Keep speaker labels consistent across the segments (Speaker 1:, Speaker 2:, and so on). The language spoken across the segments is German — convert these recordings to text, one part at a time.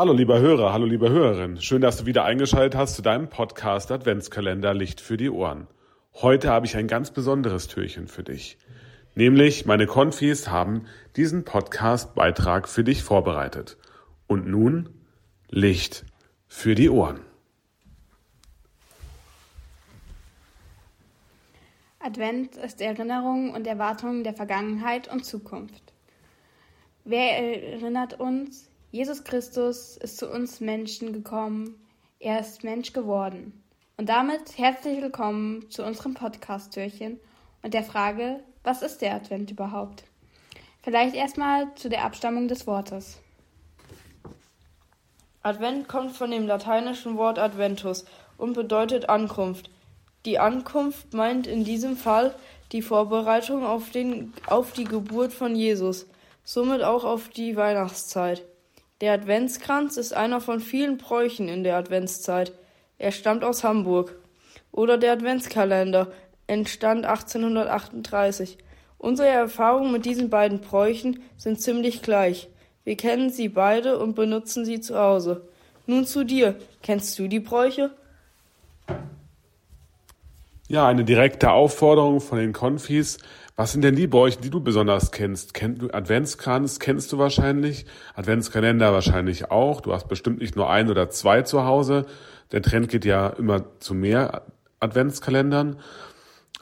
Speaker 1: Hallo lieber Hörer, hallo liebe Hörerin. Schön, dass du wieder eingeschaltet hast zu deinem Podcast Adventskalender Licht für die Ohren. Heute habe ich ein ganz besonderes Türchen für dich. Nämlich meine Konfis haben diesen Podcast-Beitrag für dich vorbereitet. Und nun Licht für die Ohren.
Speaker 2: Advent ist Erinnerung und Erwartung der Vergangenheit und Zukunft. Wer erinnert uns, Jesus Christus ist zu uns Menschen gekommen, er ist Mensch geworden. Und damit herzlich willkommen zu unserem Podcast-Türchen und der Frage, was ist der Advent überhaupt? Vielleicht erstmal zu der Abstammung des Wortes.
Speaker 3: Advent kommt von dem lateinischen Wort Adventus und bedeutet Ankunft. Die Ankunft meint in diesem Fall die Vorbereitung auf, den, auf die Geburt von Jesus, somit auch auf die Weihnachtszeit. Der Adventskranz ist einer von vielen Bräuchen in der Adventszeit. Er stammt aus Hamburg. Oder der Adventskalender entstand 1838. Unsere Erfahrungen mit diesen beiden Bräuchen sind ziemlich gleich. Wir kennen sie beide und benutzen sie zu Hause. Nun zu dir. Kennst du die Bräuche?
Speaker 1: Ja, eine direkte Aufforderung von den Konfis. Was sind denn die Bräuche, die du besonders kennst? Kennt du Adventskranz kennst du wahrscheinlich, Adventskalender wahrscheinlich auch. Du hast bestimmt nicht nur ein oder zwei zu Hause. Der Trend geht ja immer zu mehr Adventskalendern.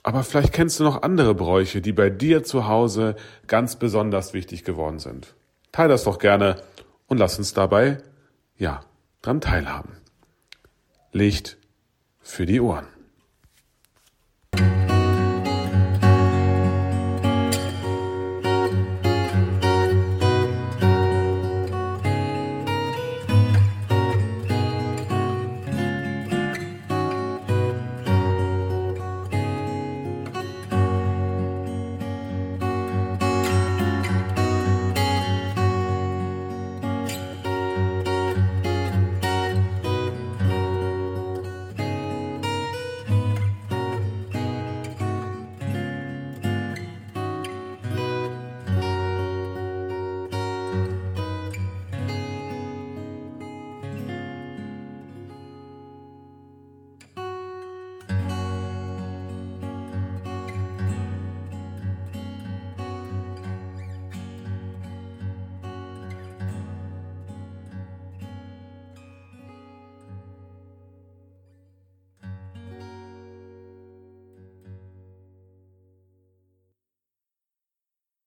Speaker 1: Aber vielleicht kennst du noch andere Bräuche, die bei dir zu Hause ganz besonders wichtig geworden sind. Teil das doch gerne und lass uns dabei, ja, dran teilhaben. Licht für die Ohren.